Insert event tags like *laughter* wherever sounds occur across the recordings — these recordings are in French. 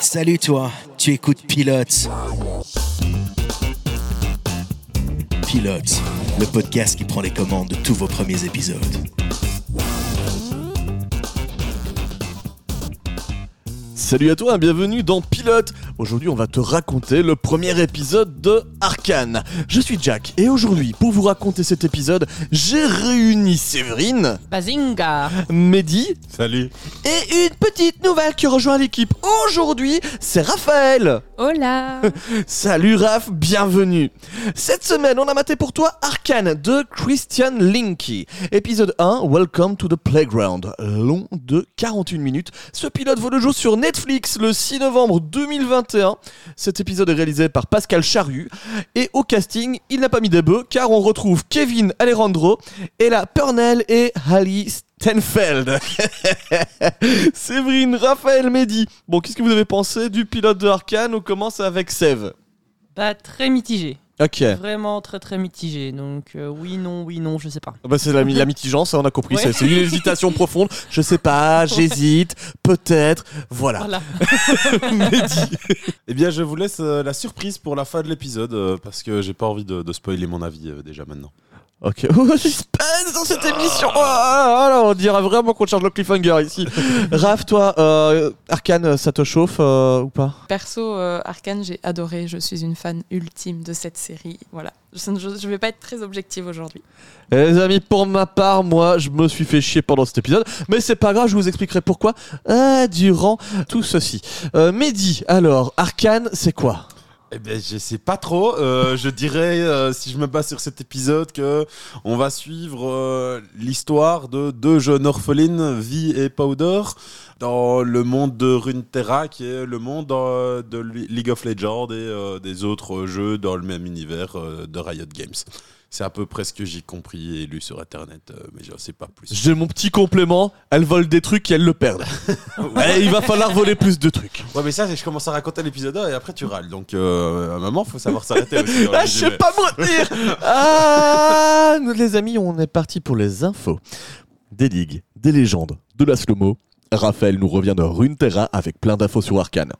Salut toi, tu écoutes Pilote. Pilote, le podcast qui prend les commandes de tous vos premiers épisodes. Salut à toi, bienvenue dans Pilote. Aujourd'hui, on va te raconter le premier épisode de Arkane. Je suis Jack et aujourd'hui, pour vous raconter cet épisode, j'ai réuni Séverine, Bazinga Mehdi Salut. et une petite nouvelle qui rejoint l'équipe. Aujourd'hui, c'est Raphaël. Hola *laughs* Salut Raph, bienvenue. Cette semaine, on a maté pour toi Arkane de Christian Linky. Épisode 1, Welcome to the Playground. Long de 41 minutes. Ce pilote voit le jour sur Netflix le 6 novembre 2021. Cet épisode est réalisé par Pascal Charru. Et au casting, il n'a pas mis des bœufs car on retrouve Kevin Alejandro, Ella Purnell et Hallie Stenfeld. *laughs* Séverine, Raphaël, Mehdi. Bon, qu'est-ce que vous avez pensé du pilote de Arkane On commence avec Sev. Bah très mitigé, Ok. vraiment très très mitigé, donc euh, oui, non, oui, non, je sais pas. Bah, c'est la, la mitigence, ça, on a compris. Ouais. C'est- une hésitation *laughs* profonde. Je sais pas, j'hésite, peut-être. Voilà. Voilà. *laughs* Mehdi. Eh bien, je vous laisse euh, la surprise pour la fin de l'épisode euh, parce que j'ai pas envie de, de spoiler mon avis euh, déjà maintenant. Ok. *laughs* Oh, suspense dans cette émission. Oh, là là, on dirait vraiment qu'on charge le cliffhanger ici. *laughs* Raph, toi, euh, Arkane, ça te chauffe euh, ou pas? Perso, euh, Arkane, j'ai adoré. Je suis une fan ultime de cette série. Voilà. Je ne vais pas être très objective aujourd'hui. Eh, Les amis, pour ma part, moi, je me suis fait chier pendant cet épisode, mais c'est pas grave, je vous expliquerai pourquoi euh, durant tout ceci. Euh, Mehdi, alors, Arkane, c'est quoi? Eh bien, je sais pas trop. Euh, je dirais, euh, si je me base sur cet épisode, que on va suivre euh, l'histoire de deux jeunes orphelines, Vi et Powder, dans le monde de Runeterra, qui est le monde euh, de League of Legends et euh, des autres jeux dans le même univers de Riot Games. C'est à peu près ce que j'ai compris et lu sur Internet, euh, mais je sais pas plus. J'ai mon petit complément, elles volent des trucs et elles le perdent. *laughs* Ouais, il va falloir voler plus de trucs. Ouais, mais ça, c'est- je commence à raconter l'épisode 1 et après tu râles. Donc, euh, à un moment, faut savoir s'arrêter aussi. dans *laughs* le Ah, je sais résumé. pas me retenir *laughs* Ah nous, Les amis, on est parti pour les infos. Des ligues, des légendes, de la slow-mo. Raphaël nous revient de Runeterra avec plein d'infos sur Arkane.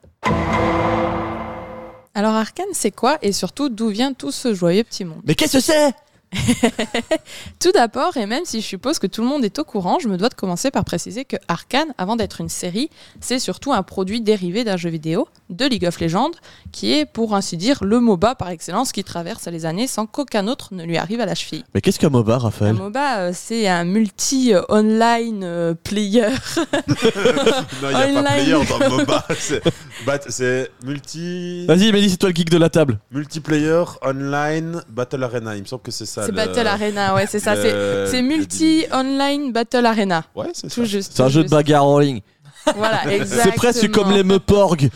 Alors, Arkane, c'est quoi et surtout d'où vient tout ce joyeux petit monde? Mais qu'est-ce que c'est? *laughs* Tout d'abord, et même si je suppose que tout le monde est au courant, je me dois de commencer par préciser que Arkane, avant d'être une série, c'est surtout un produit dérivé d'un jeu vidéo, de League of Legends, qui est pour ainsi dire le MOBA par excellence qui traverse les années sans qu'aucun autre ne lui arrive à la cheville. Mais qu'est-ce qu'un MOBA, Un Raphaël MOBA, euh, c'est un multi-online euh, player. *laughs* Non, il n'y a pas Online. player dans le MOBA. *laughs* C'est multi... Vas-y, Mehdi, c'est toi le geek de la table. multiplayer, online, Battle Arena. Il me semble que c'est ça. C'est le- Battle Arena, ouais, c'est ça. le- C'est multi-online Battle Arena. Ouais, c'est ça. Tout juste. C'est un jeu de bagarre en ligne. Voilà, exactement. C'est presque comme les Meuporg.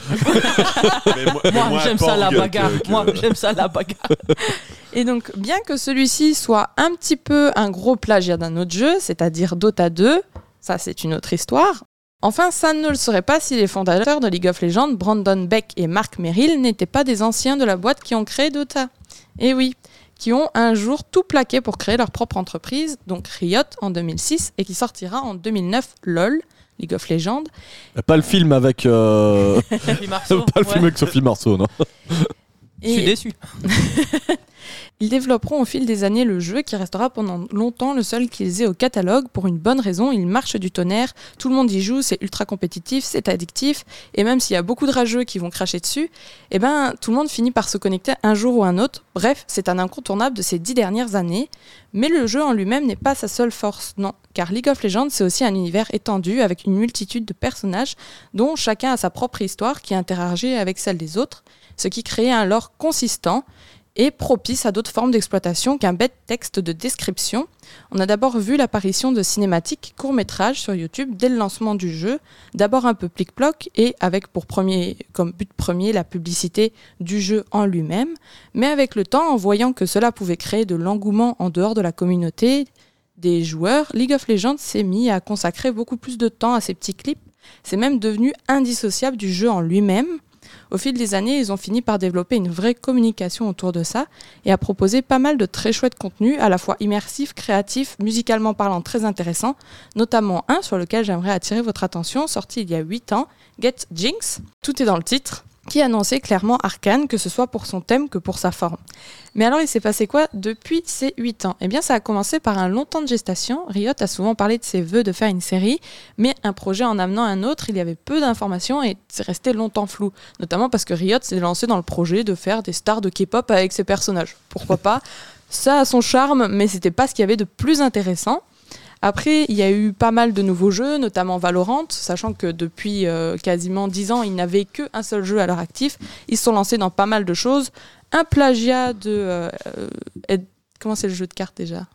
Mais moi, Moi, j'aime ça la bagarre. que- Moi, j'aime ça la bagarre. *laughs* Et donc, bien que celui-ci soit un petit peu un gros plagiat d'un autre jeu, c'est-à-dire Dota 2, ça c'est une autre histoire. Enfin, ça ne le serait pas si les fondateurs de League of Legends, Brandon Beck et Mark Merrill, n'étaient pas des anciens de la boîte qui ont créé Dota. Et oui, qui ont un jour tout plaqué pour créer leur propre entreprise, donc Riot en 2006, et qui sortira en 2009 LOL, League of Legends. Pas le film avec. euh, *laughs* Sophie Marceau, *laughs* pas le ouais. film avec Sophie Marceau, non Je suis déçu. *laughs* Ils développeront au fil des années le jeu qui restera pendant longtemps le seul qu'ils aient au catalogue pour une bonne raison, il marche du tonnerre, tout le monde y joue, c'est ultra compétitif, c'est addictif, et même s'il y a beaucoup de rageux qui vont cracher dessus, eh ben tout le monde finit par se connecter un jour ou un autre. Bref, c'est un incontournable de ces dix dernières années, mais le jeu en lui-même n'est pas sa seule force, non, car League of Legends c'est aussi un univers étendu avec une multitude de personnages dont chacun a sa propre histoire qui interagit avec celle des autres, ce qui crée un lore consistant et propice à d'autres formes d'exploitation qu'un bête texte de description. On a d'abord vu l'apparition de cinématiques courts-métrages sur YouTube dès le lancement du jeu, d'abord un peu plic-ploc et avec pour premier, comme but premier la publicité du jeu en lui-même, mais avec le temps, en voyant que cela pouvait créer de l'engouement en dehors de la communauté des joueurs, League of Legends s'est mis à consacrer beaucoup plus de temps à ces petits clips. C'est même devenu indissociable du jeu en lui-même. Au fil des années, ils ont fini par développer une vraie communication autour de ça et à proposer pas mal de très chouettes contenus, à la fois immersifs, créatifs, musicalement parlant très intéressants, notamment un sur lequel j'aimerais attirer votre attention, sorti il y a 8 ans, Get Jinx. Tout est dans le titre qui annonçait clairement Arkane, que ce soit pour son thème que pour sa forme. Mais alors il s'est passé quoi depuis ces 8 ans? Eh bien ça a commencé par un long temps de gestation. Riot a souvent parlé de ses voeux de faire une série, mais un projet en amenant un autre, il y avait peu d'informations et c'est resté longtemps flou. Notamment parce que Riot s'est lancé dans le projet de faire des stars de K-pop avec ses personnages. Pourquoi pas? Ça a son charme, mais c'était pas ce qu'il y avait de plus intéressant. Après, il y a eu pas mal de nouveaux jeux, notamment Valorant, sachant que depuis euh, quasiment 10 ans, ils n'avaient qu'un seul jeu à leur actif. Ils se sont lancés dans pas mal de choses. Un plagiat de... euh, euh, Comment c'est le jeu de cartes déjà?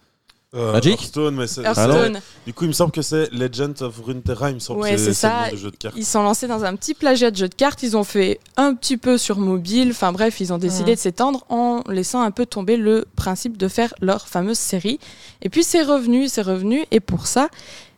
Euh, Magic Hearthstone, mais c'est. Hearthstone. Du coup, il me semble que c'est Legend of Runeterra, il me semble Ouais, que c'est le nom de jeu de cartes. Ils sont lancés dans un petit plagiat de jeu de cartes. Ils ont fait un petit peu sur mobile. Enfin bref, ils ont décidé Mhm. de s'étendre en laissant un peu tomber le principe de faire leur fameuse série. Et puis c'est revenu, c'est revenu. Et pour ça,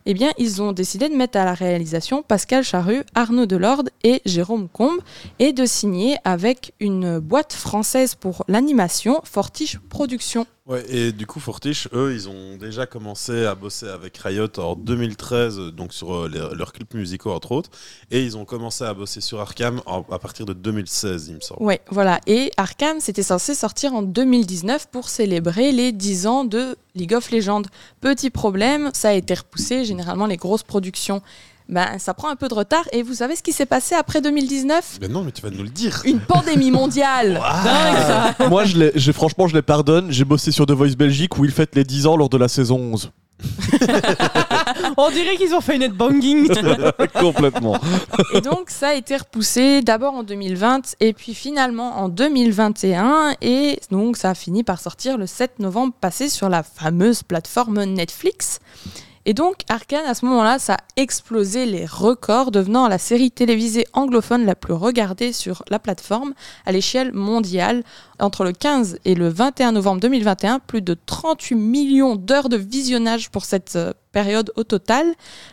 eh bien, ils ont décidé de mettre à la réalisation Pascal Charru, Arnaud Delorde et Jérôme Combe et de signer avec une boîte française pour l'animation, Fortiche Productions. Ouais, et du coup, Fortiche, eux, ils ont déjà commencé à bosser avec Riot en 2013, euh, donc sur euh, leurs clips musicaux, entre autres. Et ils ont commencé à bosser sur Arkham à partir de 2016, il me semble. Ouais, voilà. Et Arkham, c'était censé sortir en 2019 pour célébrer les 10 ans de League of Legends. Petit problème, ça a été repoussé. Généralement, les grosses productions, ben, ça prend un peu de retard. Et vous savez ce qui s'est passé après 2019 Mais non, mais tu vas nous le dire. Une pandémie mondiale *laughs* Dingue, ça. *laughs* Moi, je les, j'ai- franchement, je les pardonne. J'ai bossé sur The Voice Belgique où ils fêtent les 10 ans lors de la saison 11. *laughs* On dirait qu'ils ont fait une headbanging. Complètement. Et donc, ça a été repoussé d'abord en 2020 et puis finalement en 2021. Et donc, ça a fini par sortir le 7 novembre passé sur la fameuse plateforme Netflix. Et donc, Arkane, à ce moment-là, ça a explosé les records, devenant la série télévisée anglophone la plus regardée sur la plateforme à l'échelle mondiale. Entre le 15 et le 21 novembre 2021, plus de 38 millions d'heures de visionnage pour cette euh, période au total.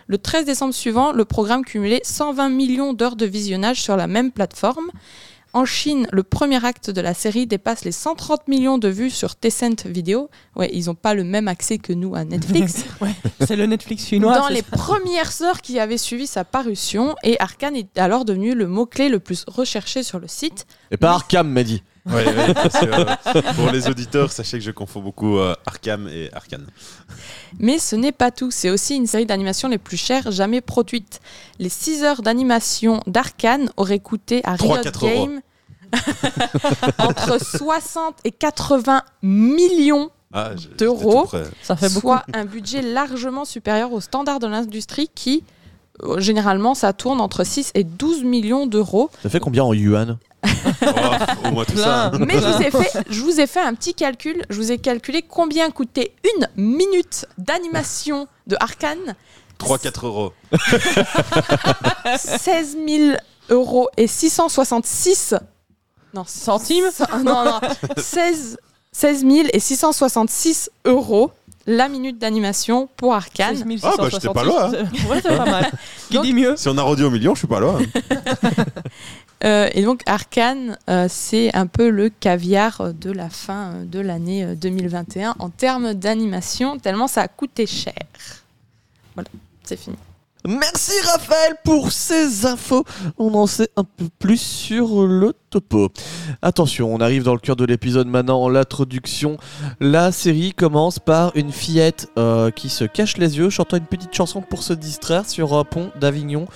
Le 13 décembre suivant, le programme cumulait 120 millions d'heures de visionnage sur la même plateforme. En Chine, le premier acte de la série dépasse les 130 millions de vues sur Tencent Video. Ouais, ils n'ont pas le même accès que nous à Netflix. *laughs* C'est le Netflix chinois. Dans les ça premières heures qui avaient suivi sa parution, et Arkane est alors devenu le mot-clé le plus recherché sur le site. Et pas Arkham, m'a dit. Ouais, ouais, parce que, euh, pour les auditeurs, sachez que je confonds beaucoup euh, Arkham et Arkane. Mais ce n'est pas tout, c'est aussi une série d'animation les plus chères jamais produites. Les 6 heures d'animation d'Arkane auraient coûté à Riot 3-4 euros. Games *laughs* entre 60 et 80 millions, Ah, D'euros. Ça fait beaucoup. soit un budget largement supérieur aux standards de l'industrie qui, euh, généralement, ça tourne entre 6 et 12 millions d'euros. Ça fait combien en yuan? *laughs* Oh, au moins tout ça. Mais je vous, ai fait, je vous ai fait un petit calcul. Je vous ai calculé combien coûtait une minute d'animation de Arkane. 3-4 euros. *laughs* 16 000 euros et 666 non, Centimes non, non, 16, 16 000 et 666 euros la minute d'animation pour Arkane. 16 Ah, bah, j'étais pas loin, C'est- Ouais, c'est pas mal. *laughs* Qui Donc- dit mieux Si on arrondit au million, je suis pas là. Euh, et donc Arkane, euh, c'est un peu le caviar de la fin euh, de l'année euh, 2021 en termes d'animation, tellement ça a coûté cher. Voilà, c'est fini. Merci Raphaël pour ces infos. On en sait un peu plus sur le topo. Attention, on arrive dans le cœur de l'épisode maintenant, l'introduction. La série commence par une fillette euh, qui se cache les yeux, chantant une petite chanson pour se distraire sur un pont d'Avignon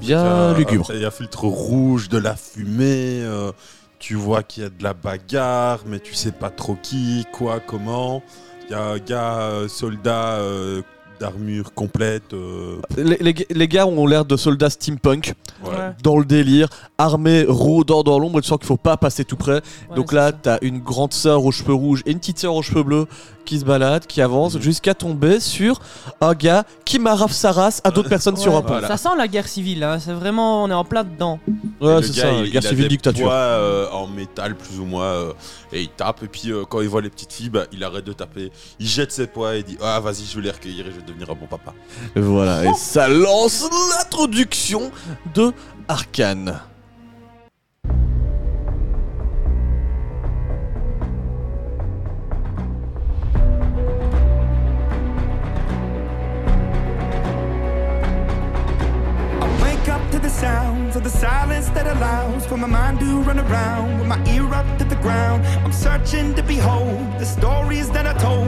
bien euh, lugubre. Il y a filtre rouge, de la fumée. euh, tu vois qu'il y a de la bagarre, mais tu sais pas trop qui, quoi, comment. Il y a un gars, euh, soldat euh, d'armure complète. euh, Les, les- les gars ont l'air de soldats steampunk, ouais. Dans le délire, armés, rôdant dans l'ombre, et tu sens qu'il faut pas passer tout près. Ouais, Donc là, t'as une grande sœur aux cheveux rouges et une petite sœur aux cheveux bleus qui se baladent, qui avancent, Mhm. jusqu'à tomber sur un gars qui marave sa race à d'autres personnes sur un pont. Voilà. Ça sent la guerre civile, hein. c'est vraiment, on est en plein dedans. Ouais, c'est gars, ça, il- guerre il a civile des dictature. poids, euh, en métal, plus ou moins, euh, et il tape. Et puis, euh, quand il voit les petites filles, bah, il arrête de taper. Il jette ses poids et dit Ah, vas-y, je vais les recueillir et je vais devenir un bon papa. Voilà, oh et ça lance l'introduction de Arkane. sounds of the silence that allows for my mind to run around with my ear up to the ground. I'm searching to behold the stories that I told.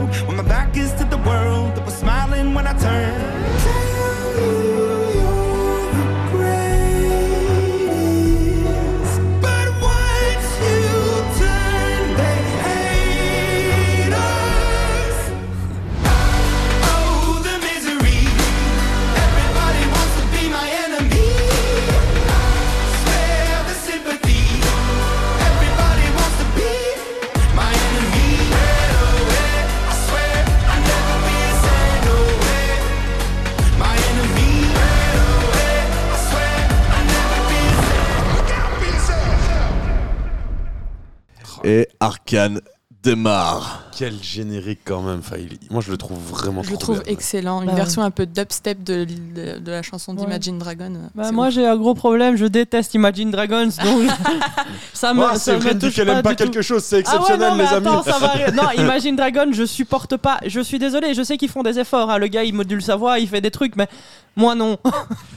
Arkane démarre. Quel générique quand même. Enfin, il- moi, je le trouve vraiment Je trop le trouve bien. excellent. Une Bah version un peu dubstep de, de, de la chanson Ouais. d'Imagine Dragon. euh, Bah, c'est moi ouf. j'ai un gros problème, je déteste Imagine Dragons donc *laughs* *laughs* ça me, Ah, ça c'est me vrai dit touche qu'elle pas aime pas du tout. quelque chose, c'est Ah ouais, exceptionnel, non, mais les amis. attends, ça va. Non, *laughs* Imagine Dragon, je supporte pas. Je suis désolé, je sais qu'ils font des efforts. hein. Le gars, il module sa voix, il fait des trucs, mais moi non.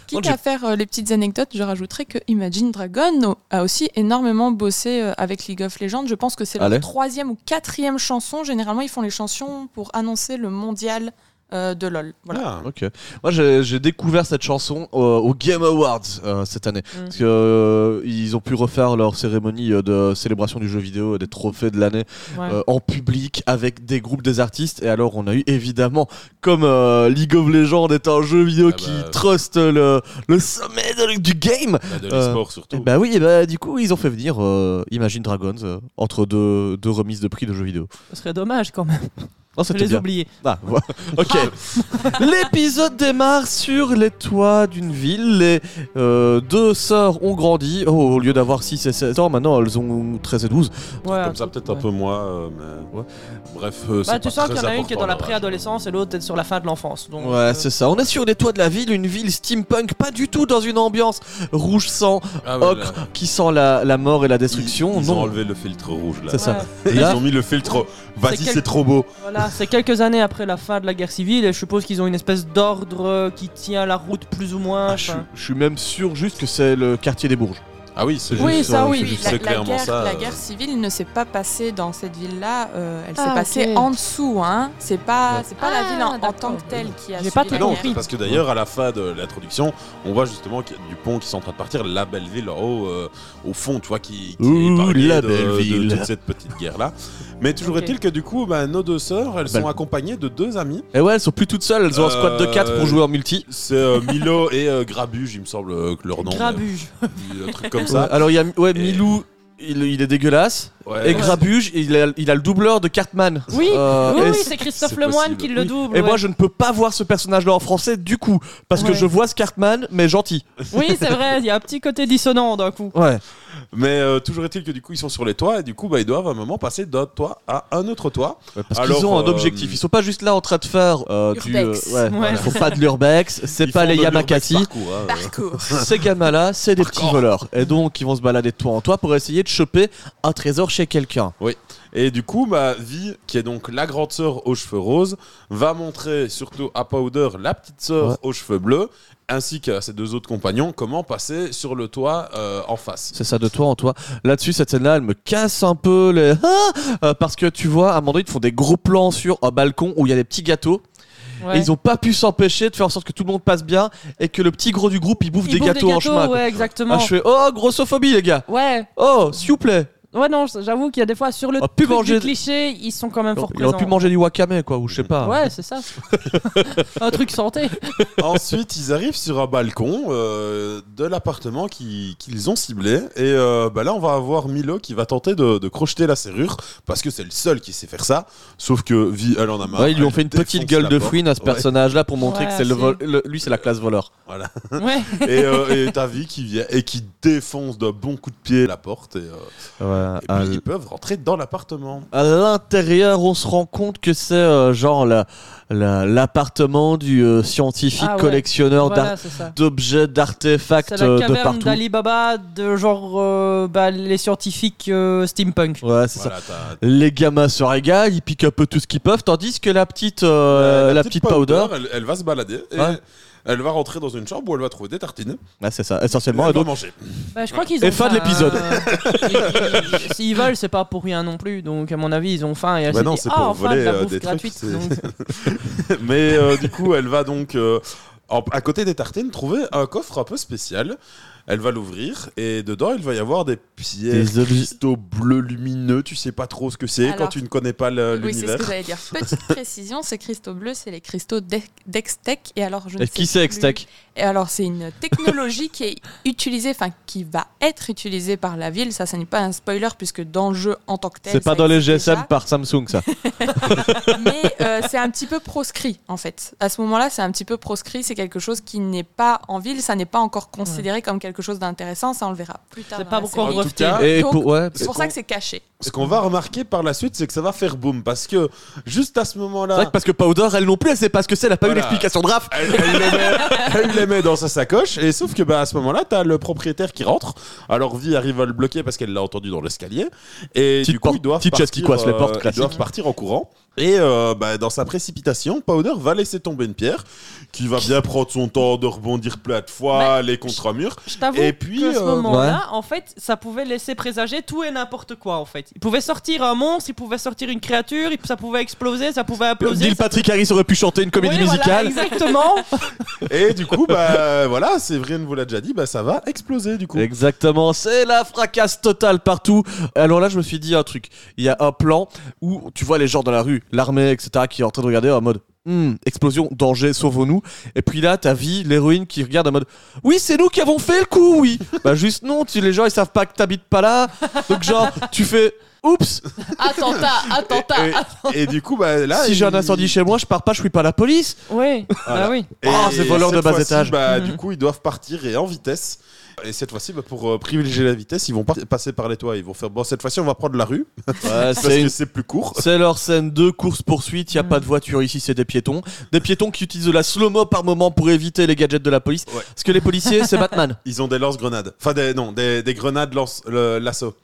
Quitte à faire euh, les petites anecdotes, je rajouterais que Imagine Dragon a aussi énormément bossé euh, avec League of Legends. Je pense que c'est Allez. leur troisième ou quatrième chanson. Généralement, ils font les chansons pour annoncer le mondial euh, de LoL. Voilà. Ah, Ok. Moi, j'ai découvert cette chanson euh, au Game Awards euh, cette année. Mm. Parce que, euh, ils ont pu refaire leur cérémonie de célébration du jeu vidéo, des trophées de l'année Ouais. euh, en public avec des groupes des artistes. Et alors, on a eu évidemment, comme euh, League of Legends est un jeu vidéo Ah qui bah. truste le, le sommet de- du game. bah, de l'e-sport Et surtout. bah oui, et bah, du coup, ils ont fait venir euh, Imagine Dragons euh, entre deux, deux remises de prix de jeux vidéo. Ce serait dommage quand même. Non, Je c'était les bien. oublier. Ah, voilà. *laughs* ok. L'épisode démarre sur les toits d'une ville. Les euh, deux sœurs ont grandi. Oh, au lieu d'avoir 6 et 7 ans, maintenant elles ont 13 et 12. Ouais, Comme ça, peut-être un ouais. peu moins, euh, mais... Ouais. Bref, euh, c'est Bah, tu pas sens qu'il y en a une qui est dans la préadolescence et l'autre est sur la fin de l'enfance. Donc, Ouais, euh, c'est ça. On est sur les toits de la ville, une ville steampunk, pas du tout dans une ambiance rouge sang, Ah ouais, ocre, là, qui sent la, la mort et la destruction. Ils, ils non. ont enlevé le filtre rouge là. C'est ça. ouais. Et là- Ils ont mis le filtre. Vas-y, C'est quel- c'est trop beau. Voilà, c'est quelques années après la fin de la guerre civile et je suppose qu'ils ont une espèce d'ordre qui tient la route plus ou moins. Ah, je, suis- enfin. je suis même sûr juste que c'est le quartier des Bourges. Ah oui, c'est Oui, juste, ça euh, oui. La, clairement guerre, ça. la euh. guerre civile ne s'est pas passée dans cette ville-là. euh, elle s'est Ah, passée ok. en dessous. Hein. C'est pas, Ouais. c'est pas la Ah, ville en, tant que telle qui a. J'ai suivi pas la tout compris. parce que d'ailleurs, à la fin de l'introduction, on voit justement qu'il y a du pont qui sont en train de partir, la belle ville en haut, euh, au fond, tu vois, qui, qui Ouh, est la de, belle de ville. toute cette petite guerre-là. Mais toujours est-il que du coup, bah, nos deux sœurs, elles sont accompagnées de deux amis. Et ouais, elles sont plus toutes seules, elles ont un squad de 4 pour Euh, jouer en multi. C'est euh, Milo et euh, Grabuge, il me semble que leur nom. Grabuge. euh, Un truc comme Ouais, ça. alors il y a ouais, Et- Milou, il, il est dégueulasse. Ouais. Et Grabuge, il a, il a le doubleur de Cartman. Oui, Euh, oui, oui, c'est- Christophe Lemoine qui le double. Et ouais. moi, je ne peux pas voir ce personnage-là en français du coup, parce que je vois ce Cartman, mais gentil. Oui, c'est vrai, il y a un petit côté dissonant d'un coup. Ouais. Mais euh, toujours est-il que du coup, ils sont sur les toits et du coup, bah, ils doivent à un moment passer d'un toit à un autre toit. parce Alors, qu'ils ont un euh, objectif. Ils sont pas juste là en train de faire euh, du. Urbex. ouais, Ouais. Ils font pas de l'urbex. C'est Ils pas font les de Yamakasi. l'urbex parcours, hein, euh. Parcours. *laughs* Ces gamins-là, c'est des petits voleurs. Et donc, ils vont se balader de toit en toit pour essayer de choper un trésor chez quelqu'un. Et du coup, ma vie, qui est donc la grande sœur aux cheveux roses, va montrer surtout à Powder, la petite sœur Ouais. aux cheveux bleus, ainsi qu'à ses deux autres compagnons, comment passer sur le toit euh, en face. C'est ça, de toi en toi. Là-dessus, cette scène-là, elle me casse un peu les. *laughs* Ah Euh, parce que tu vois, à un moment donné, ils te font des gros plans sur un balcon où il y a des petits gâteaux. Ouais. Et ils ont pas pu s'empêcher de faire en sorte que tout le monde passe bien et que le petit gros du groupe il bouffe des bouffent gâteaux, en chemin. Ouais, exactement. Ah, je fais oh grossophobie les gars. Ouais, Oh s'il vous plaît. Ouais, non, j'avoue qu'il y a des fois sur le On a pu truc manger- du cliché, ils sont quand même fort Il aurait présents. pu manger du wakame quoi ou je sais pas. Ouais, c'est ça. *laughs* un truc santé. *laughs* Ensuite, ils arrivent sur un balcon euh, de l'appartement qui- qu'ils ont ciblé. Et euh, bah là, on va avoir Milo qui va tenter de, de crocheter la serrure parce que c'est le seul qui sait faire ça. Sauf que Vi, elle en a marre. Ouais, ils lui ont fait une petite gueule de fouine à ce Ouais. personnage là pour montrer Ouais, que c'est le c'est- vol. le- lui c'est la classe voleur. Voilà. *laughs* Ouais. Et euh, et t'as Vi qui vient et qui défonce d'un bon coup de pied la porte. Et, euh, Ouais, et puis, ils peuvent rentrer dans l'appartement. À l'intérieur, on se rend compte que c'est euh, genre la- la- l'appartement du euh, scientifique Ah ouais. collectionneur d'ar- Voilà, c'est ça. d'objets, d'artefacts C'est la euh, de caverne partout. d'Alibaba de genre euh, bah, les scientifiques euh, steampunk. Ouais, c'est ça. Voilà, t'as- Les gamins se régalent, ils piquent un peu tout ce qu'ils peuvent, tandis que la petite, la, petite, powder, elle, elle va se balader. Et, Ouais. Elle va rentrer dans une chambre où elle va trouver des tartines. Ah, c'est ça, essentiellement. elle Et va donc, manger. Bah, je crois qu'ils Et ont fin de l'épisode. Ils- ils- S'ils veulent, c'est pas pour rien non plus. Donc, à mon avis, ils ont faim. Et elle Bah non, c'est ah, pour enfin, voler, de la euh, bouffe des trucs, gratuite. Donc, *laughs* Mais euh, du coup, elle va donc, euh, en- à côté des tartines, trouver un coffre un peu spécial. Elle va l'ouvrir et dedans, il va y avoir des pierres, Des cristaux bleus lumineux. Tu sais pas trop ce que c'est quand tu ne connais pas le- Oui, c'est ce l'univers. que j'allais dire. *laughs* Petite précision, ces cristaux bleus, c'est les cristaux d'E- d'Extech. Et alors, je ne Et sais qui c'est Extech Et alors, c'est une technologie qui est utilisée, enfin, qui va être utilisée par la ville. Ça, ce n'est pas un spoiler, puisque dans le jeu en tant que tel. C'est pas ça dans les GSM déjà. par Samsung, ça. *laughs* mais euh, c'est un petit peu proscrit en fait. À ce moment-là, c'est un petit peu proscrit. C'est quelque chose qui n'est pas en ville, ça n'est pas encore considéré comme quelque chose d'intéressant. Ça, on le verra plus tard. C'est pas tout breveté. cas, Et Donc, pour, ouais, C'est pour ça que c'est caché. Ce qu'on va remarquer par la suite, c'est que ça va faire boum. Parce que juste à ce c'est vrai moment-là, que parce que Powder, elle non plus, elle sait pas ce que c'est, elle a pas eu l'explication de Raph. elle, elle les met, elle les met dans sa sacoche. Et sauf que bah, à ce moment-là, t'as le propriétaire qui rentre. Alors Vi arrive à le bloquer parce qu'elle l'a entendu dans l'escalier. Et Petite du coup, ils doivent qui coince les portes, euh, ils doivent partir en courant. Et euh, bah, dans sa précipitation, Powder va laisser tomber une pierre qui va bien prendre son temps de rebondir plein de fois, Mais- aller contre un mur. Je t'avoue Et puis, que ce euh, moment-là, en fait, ça pouvait laisser présager tout et n'importe quoi, en fait. Il pouvait sortir un monstre, il pouvait sortir une créature, ça pouvait exploser, ça pouvait imploser. Neil ça- Patrick Harris aurait pu chanter une comédie Oui, voilà, musicale. exactement. *laughs* Et du coup, bah voilà, Séverine vous l'a déjà dit, bah ça va exploser du coup. Exactement, c'est la fracasse totale partout. Alors là, je me suis dit un truc. Il y a un plan où tu vois les gens dans la rue, l'armée, etc., qui est en train de regarder en mode Hmm, explosion, danger, sauvons-nous. Et puis là, ta vie, l'héroïne qui regarde en mode Oui, c'est nous qui avons fait le coup, oui. *laughs* bah juste non, tu, les gens ils savent pas que t'habites pas là. Donc genre, tu fais Oups, *laughs* Attentat, attentat. Et, et du coup, bah là. si j'ai un incendie chez moi, je pars pas, je suis pas la police. Oui, Voilà. bah oui. Et Ah, ces voleurs de cette bas étage. Bah, Mhm. Du coup, ils doivent partir et en vitesse. Et cette fois-ci, bah, pour euh, privilégier la vitesse, ils vont pas passer par les toits. Ils vont faire bon. Cette fois-ci, on va prendre la rue *laughs* parce c'est que une- c'est plus court. C'est leur scène de course-poursuite, il n'y a pas de voiture ici, c'est des piétons. Des piétons qui utilisent de la slow-mo par moment pour éviter les gadgets de la police. Ouais. Parce que les policiers, c'est Batman. *laughs* Ils ont des lance-grenades. Enfin, des, non, des, des grenades lance le- l'assaut.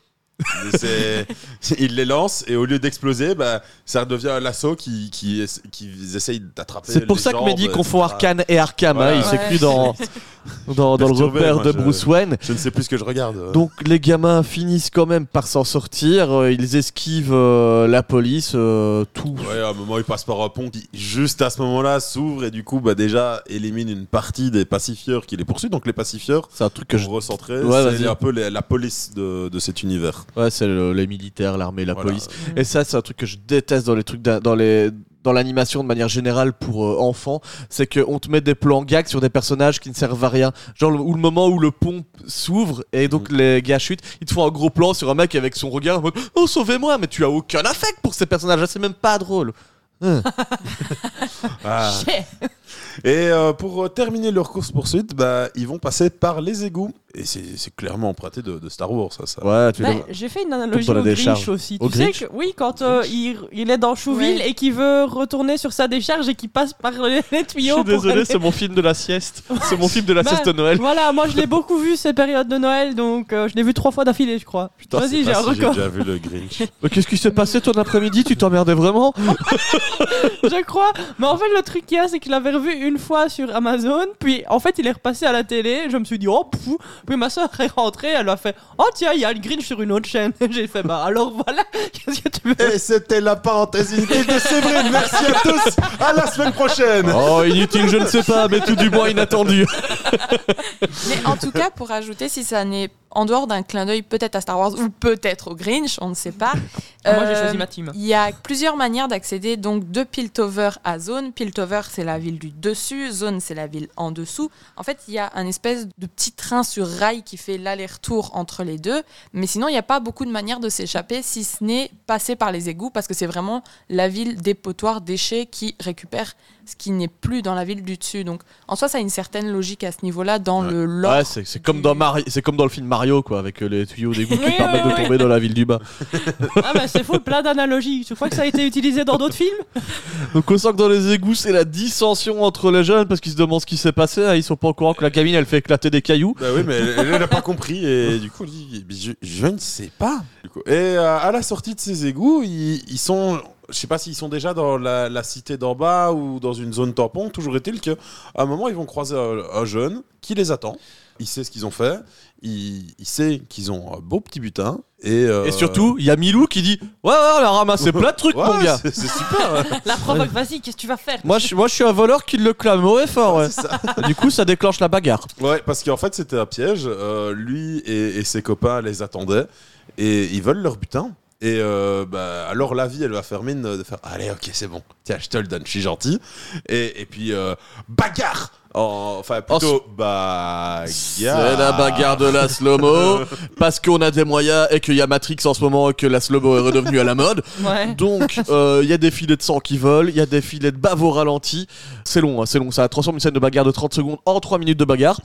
Ils les lancent et au lieu d'exploser, bah, ça devient un lasso qui, qui, qui essayent d'attraper. C'est pour les ça que Mehdi confond etc. Arcane et Arkham. Voilà. hein, il s'est Ouais. cru dans, *laughs* dans, dans le repère moi, de je- Bruce Wayne. Je ne sais plus ce que je regarde. Donc les gamins finissent quand même par s'en sortir. euh, Ils esquivent euh, la police, euh, tout. Ouais, à un moment, il passe par un pont qui, juste à ce moment-là, s'ouvre et du coup, bah, déjà, élimine une partie des pacifieurs qui les poursuivent. Donc, les pacifieurs, C'est un truc que je. recentrer, Ouais, c'est vas-y. un peu les- la police de, de cet univers. Ouais, c'est le- les militaires, l'armée, la Voilà. police. Et ça, c'est un truc que je déteste dans les trucs, d'a- dans les dans l'animation de manière générale pour euh, enfants, c'est qu'on te met des plans gags sur des personnages qui ne servent à rien. Genre le, ou le moment où le pont s'ouvre et donc Mm. les gars chutent, ils te font un gros plan sur un mec avec son regard en mode Oh sauvez-moi, mais tu as aucun affect pour ces personnages, c'est même pas drôle. Hein. *laughs* Ah. Et euh, pour euh, terminer leur course-poursuite, bah, ils vont passer par les égouts. Et c'est c'est clairement emprunté de, de Star Wars, ça. ça. Ouais, tu Bah, J'ai fait une analogie la au décharge. Grinch aussi. Au tu sais Grinch que oui, quand euh, il, il est dans Chouville Ouais. et qu'il veut retourner sur sa décharge et qu'il passe par les, les Je tuyaux. suis pour désolé, aller- c'est mon film de la sieste. C'est mon film de la Bah, sieste de Noël. Voilà, moi je l'ai *laughs* beaucoup vu ces périodes de Noël, donc euh, je l'ai vu trois fois d'affilée, je crois. Putain, sais Vas-y, j'ai pas un si record. déjà vu le Grinch. *laughs* Mais Qu'est-ce qui s'est passé toi l'après-midi? Tu t'emmerdais vraiment? *laughs* Je crois. Mais en fait, le truc qu'il y a, c'est qu'il l'avait revu une fois sur Amazon, puis en fait, il est repassé à la télé. Je me suis dit, oh, pfou. Puis ma soeur est rentrée, elle a fait, oh, tiens, il y a le Grinch sur une autre chaîne. *laughs* J'ai fait, bah alors voilà, *laughs* qu'est-ce que tu veux? Et c'était la parenthèse inutile de Séverine. Merci à tous. À la semaine prochaine. Oh, inutile, je ne sais pas, mais tout du moins inattendu. *laughs* Mais en tout cas, pour ajouter, si ça n'est en dehors d'un clin d'œil peut-être à Star Wars ou peut-être au Grinch, on ne sait pas. Ah, Moi, j'ai Euh, choisi ma team. Il y a plusieurs manières d'accéder donc de Piltover à Zone. Piltover, c'est la ville du dessus, Zone, c'est la ville en dessous. En fait, il y a un espèce de petit train sur rail qui fait l'aller-retour entre les deux. Mais sinon, il n'y a pas beaucoup de manières de s'échapper si ce n'est passer par les égouts parce que c'est vraiment la ville dépotoir déchets qui récupère ce qui n'est plus dans la ville du dessus. Donc, en soi, ça a une certaine logique à ce niveau-là dans Ouais. le lore. Ouais, c'est c'est comme, dans Mari- c'est comme dans le film Mario, quoi, avec euh, les tuyaux d'égout qui Oui, permettent oui, de oui. tomber dans la ville du bas. Ah, bah c'est fou, plein d'analogies. Je crois que ça a été utilisé dans d'autres films? Donc on sent que dans les égouts, c'est la dissension entre les jeunes parce qu'ils se demandent ce qui s'est passé. hein, Ils sont pas au courant que la gamine, elle fait éclater des cailloux. Bah oui, mais elle, elle n'a pas compris et du coup, elle dit, je, je ne sais pas. Du coup. Et euh, à la sortie de ces égouts, ils, ils sont Je sais pas s'ils sont déjà dans la, la cité d'en bas ou dans une zone tampon. Toujours est-il qu'à un moment, ils vont croiser un, un jeune qui les attend. Il sait ce qu'ils ont fait. Il, il sait qu'ils ont un beau petit butin. Et, euh, Et surtout, il y a Milou qui dit Ouais, ouais, on a ramassé plein de trucs, *laughs* ouais, mon gars. C'est super. *laughs* La provoque, vas-y, qu'est-ce que tu vas faire? Moi je, moi, je suis un voleur qui le clame haut et fort. Ouais. *laughs* Du coup, ça déclenche la bagarre. Ouais, parce qu'en fait, c'était un piège. Euh, lui et, et ses copains les attendaient et ils veulent leur butin. Et euh, bah, alors la vie, elle va faire mine de faire Allez, ok, c'est bon. Tiens, je te le donne, je suis gentil. Et, et puis, euh, bagarre Enfin, plutôt bagarre. C'est la bagarre de la slow-mo. *laughs* parce qu'on a des moyens et qu'il y a Matrix en ce moment et que la slow-mo est redevenue à la mode. Ouais. Donc, euh, il y a des filets de sang qui volent, il y a des filets de bave au ralenti. C'est long, hein, c'est long. Ça transforme une scène de bagarre de 30 secondes en 3 minutes de bagarre.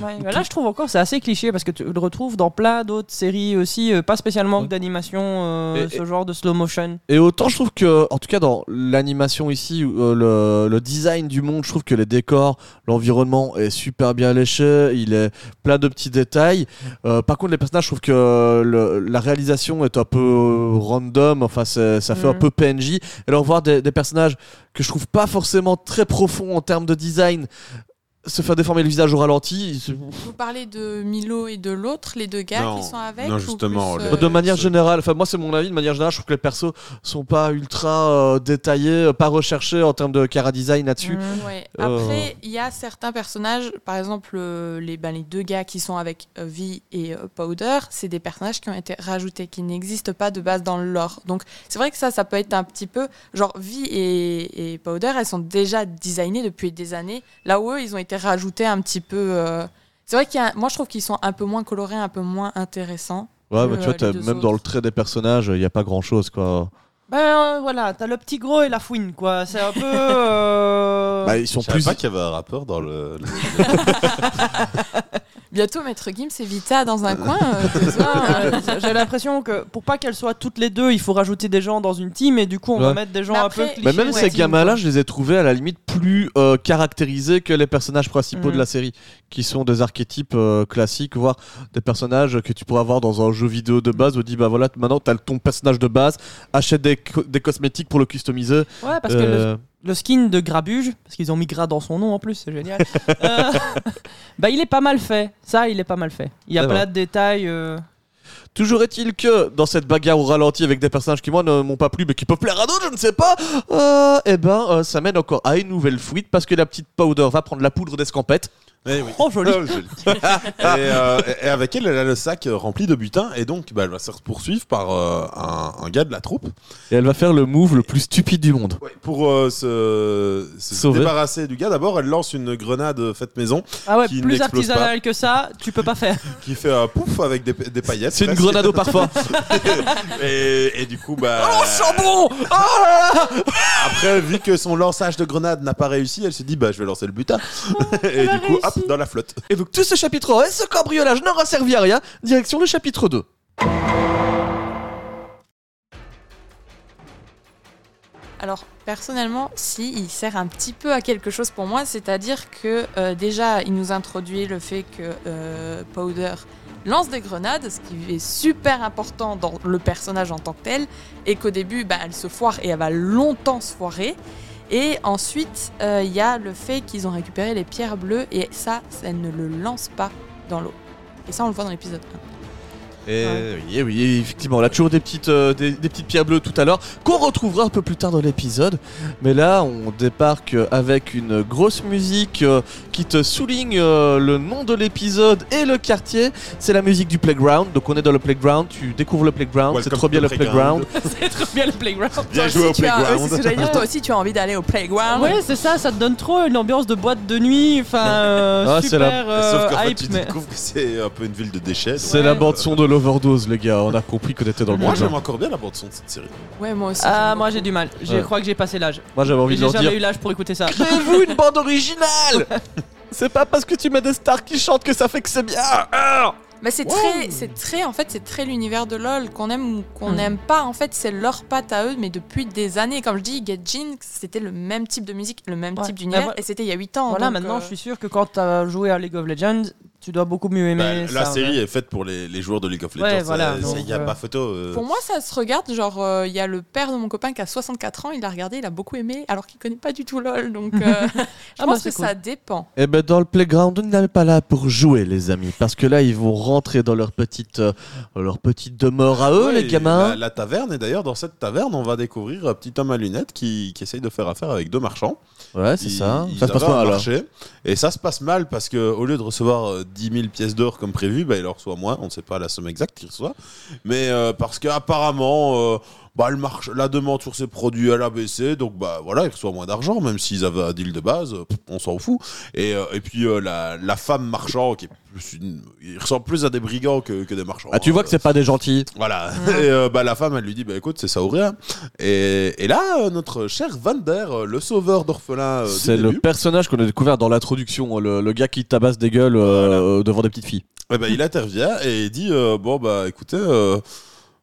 Ouais, là, je trouve encore c'est assez cliché parce que tu le retrouves dans plein d'autres séries aussi, euh, pas spécialement que d'animation, euh, Et- ce genre de slow motion. Et autant je trouve que, en tout cas dans l'animation ici, euh, le, le design du monde, je trouve que les décors, l'environnement est super bien léché, il est plein de petits détails. Euh, par contre les personnages, je trouve que le- la réalisation est un peu random, enfin ça fait un Mhm. peu PNJ. Et alors voir des, des personnages que je trouve pas forcément très profonds en termes de design se faire déformer le visage au ralenti, Vous parlez de Milo et de l'autre, les deux gars Non, qui sont avec non, ou justement, plus, euh, de manière ce- générale, enfin moi c'est mon avis, de manière générale, je trouve que les persos sont pas ultra euh, détaillés, euh, pas recherchés en termes de cara design là-dessus. Ouais. Euh. Après, il y a certains personnages, par exemple euh, les, ben, les deux gars qui sont avec euh, Vi et euh, Powder, c'est des personnages qui ont été rajoutés, qui n'existent pas de base dans le lore. Donc c'est vrai que ça, ça peut être un petit peu genre Vi et, et Powder, elles sont déjà designées depuis des années. Là où eux, ils ont été rajoutés un petit peu. euh, C'est vrai qu'il y a, moi je trouve qu'ils sont un peu moins colorés, un peu moins intéressants. Ouais, que, tu vois, euh, même dans le trait des personnages, il y a pas grand-chose quoi. Ben euh, voilà, t'as le petit gros et la fouine quoi. C'est un peu. euh, *laughs* Bah, ils sont Je savais plus. pas qu'il y avait un rappeur dans le. *laughs* Bientôt, Maître Gims et Vita dans un coin. euh, euh, *laughs* J'ai l'impression que pour pas qu'elles soient toutes les deux, il faut rajouter des gens dans une team et du coup on va mettre des gens Mais un après- peu clichés. Mais même ces gamins-là, je les ai trouvés à la limite plus euh, caractérisés que les personnages principaux de la série, qui sont des archétypes euh, classiques, voire des personnages que tu pourrais avoir dans un jeu vidéo de base. Où dit bah voilà, maintenant t'as ton personnage de base, achète des, co- des cosmétiques pour le customiser. Ouais, parce que le, le skin de Grabuge, parce qu'ils ont mis Gras dans son nom en plus, c'est génial. *laughs* euh, *laughs* bah il est pas mal fait. Ça, il est pas mal fait. Il y a plein vrai. de détails. euh, Toujours est-il que dans cette bagarre au ralenti avec des personnages qui moi ne m'ont pas plu mais qui peuvent plaire à d'autres, je ne sais pas, euh, eh ben euh, ça mène encore à une nouvelle fuite parce que la petite Powder va prendre la poudre d'escampette. Eh oui. Oh joli. Oh, joli. *laughs* et, euh, et avec elle, elle a le sac rempli de butin et donc bah, elle va se poursuivre par euh, un, un gars de la troupe Et elle va faire le move le plus stupide du monde. pour euh, se, se Sauver. débarrasser du gars. D'abord, elle lance une grenade faite maison Ah ouais, qui plus n'explose artisanal que ça, tu peux pas faire. *laughs* qui fait un pouf avec des, des paillettes. C'est une grenade au parfum. *laughs* Et, et du coup, bah. oh, sent bon Oh là là Après, vu que son lançage de grenade n'a pas réussi, elle se dit bah je vais lancer le butin. et a du coup, hop, dans la flotte. Et donc tout ce chapitre 1 et ce cambriolage n'aura servi à rien. Direction le chapitre 2. Alors, personnellement, si, il sert un petit peu à quelque chose pour moi, c'est-à-dire que euh, déjà, il nous introduit le fait que euh, Powder lance des grenades, ce qui est super important dans le personnage en tant que tel, et qu'au début, bah, elle se foire et elle va longtemps se foirer. Et ensuite, euh, il y a le fait qu'ils ont récupéré les pierres bleues, et ça, ça ne le lance pas dans l'eau. Et ça, on le voit dans l'épisode 1. Et oui, eh oui, effectivement, on a toujours des petites, euh, des, des petites pierres bleues tout à l'heure, qu'on retrouvera un peu plus tard dans l'épisode. Mais là, on débarque avec une grosse musique euh, qui te souligne euh, le nom de l'épisode et le quartier. C'est la musique du playground. Donc on est dans le playground, tu découvres le playground, c'est trop bien the le playground. *laughs* c'est trop bien le playground. Bien joué au as- playground. euh, c'est ce que j'allais dire, toi aussi, tu as envie d'aller au playground. Ouais, c'est ça, ça te donne trop une ambiance de boîte de nuit. Enfin, euh, Ah, c'est super la- Sauf qu'en euh, fait, hype. tu mais- découvres que c'est un peu une ville de déchets. C'est Ouais. la bande son de l'overdose, les gars. On a compris qu'on était dans le Moi, j'aime encore bien la bande son de cette série. Ouais, moi aussi. Ah, moi j'ai du mal. Je Ouais. crois que j'ai passé l'âge. Moi, j'avais envie de J'ai leur jamais dire. eu l'âge pour écouter ça. Créez-vous une bande originale *laughs* C'est pas parce que tu mets des stars qui chantent que ça fait que c'est bien. Ah Mais c'est très, c'est très, en fait, c'est très l'univers de LoL qu'on aime ou qu'on Hmm. n'aime pas. En fait, c'est leur patte à eux, mais depuis des années. Comme je dis, Get Jin, c'était le même type de musique, le même Ouais. type d'univers, et c'était il y a 8 ans. Voilà, donc, maintenant euh, je suis sûr que quand t'as joué à League of Legends, tu dois beaucoup mieux aimer. Bah, la ça, série ouais. est faite pour les, les joueurs de League of Legends. Ouais, voilà, Il n'y a euh, pas photo. euh. Pour moi, ça se regarde. Genre, euh, il y a le père de mon copain qui a 64 ans, il a regardé, il a beaucoup aimé, alors qu'il connaît pas du tout LoL. Donc, euh, *laughs* je Ah bah, pense que cool. ça dépend. Eh ben dans le playground, on n'est pas là pour jouer, les amis, parce que là ils vont rentrer dans leur petite, euh, leur petite demeure à eux, Ouais, les et gamins. La, la taverne, et d'ailleurs, dans cette taverne, on va découvrir un petit homme à lunettes qui, qui essaye de faire affaire avec deux marchands. Ouais, c'est ça. ils Ça se passe marché, Et ça se passe mal parce que au lieu de recevoir 10 000 pièces d'or comme prévu, bah, il en reçoit moins. On ne sait pas la somme exacte qu'il reçoit. Mais euh, parce qu'apparemment, euh, bah, le marché, la demande sur ces produits elle a baissé. Donc bah, voilà, il reçoit moins d'argent, même s'ils avaient un deal de base. euh, on s'en fout. Et, euh, et puis euh, la, la femme marchand, qui est plus une- il ressemble plus à des brigands que, que des marchands. Ah, tu vois hein. que c'est pas des gentils. Voilà. *laughs* Et euh, bah, la femme, elle lui dit bah, écoute, c'est ça ou rien. Et, et là, euh, notre cher Vander, euh, le sauveur d'orphelins. euh, C'est le début, personnage qu'on a découvert dans l'introduction, le, le gars qui tabasse des gueules euh, devant des petites filles. eh ben, il intervient et il dit euh, bon, bah écoutez.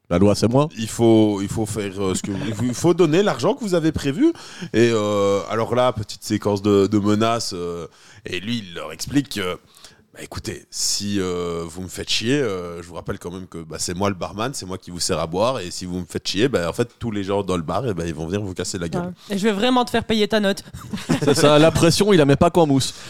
La loi, c'est moi. il faut, il faut faire euh, ce que il faut- donner l'argent que vous avez prévu. Et euh, alors là, petite séquence de, de menaces. euh, et lui, il leur explique que, écoutez, si euh, vous me faites chier, euh, je vous rappelle quand même que bah, c'est moi le barman, c'est moi qui vous sert à boire. Et si vous me faites chier, bah, en fait, tous les gens dans le bar, et ben ils vont venir vous casser la gueule. Ouais. Et je vais vraiment te faire payer ta note. *laughs* C'est ça, la pression, il la met pas qu'en mousse. *laughs*